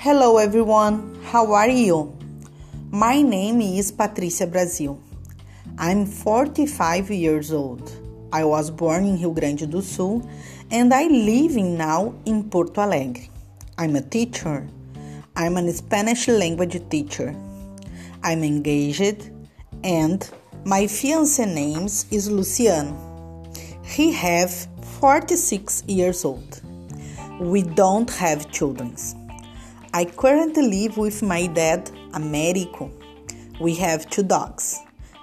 Hello everyone, how are you? My name is Patricia Brasil. I'm 45 years old. I was born in Rio Grande do Sul and I live now in Porto Alegre. I'm a teacher. I'm a Spanish language teacher. I'm engaged and my fiance name is Luciano. He have 46 years old. We don't have children. I currently live with my dad, Americo. We have two dogs.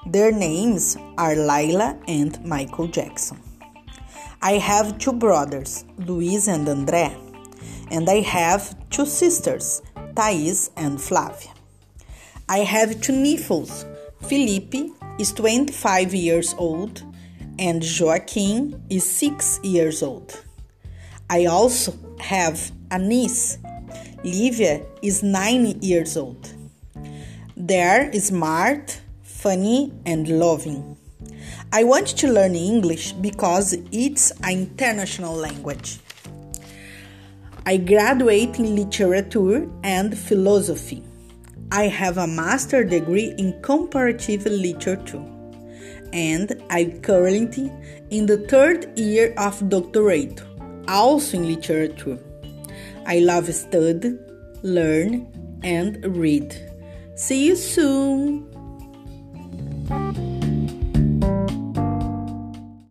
Their names are Lila and Michael Jackson. I have two brothers, Luis and André, and I have two sisters, Thais and Flavia. I have two nephews. Felipe is 25 years old and Joaquim is 6 years old. I also have a niece Livia is 9 years old. They're smart, funny, and loving. I want to learn English because it's an international language. I graduate in literature and philosophy. I have a master degree in comparative literature and I'm currently in the third year of doctorate, also in literature. I love study, learn, and read. See you soon!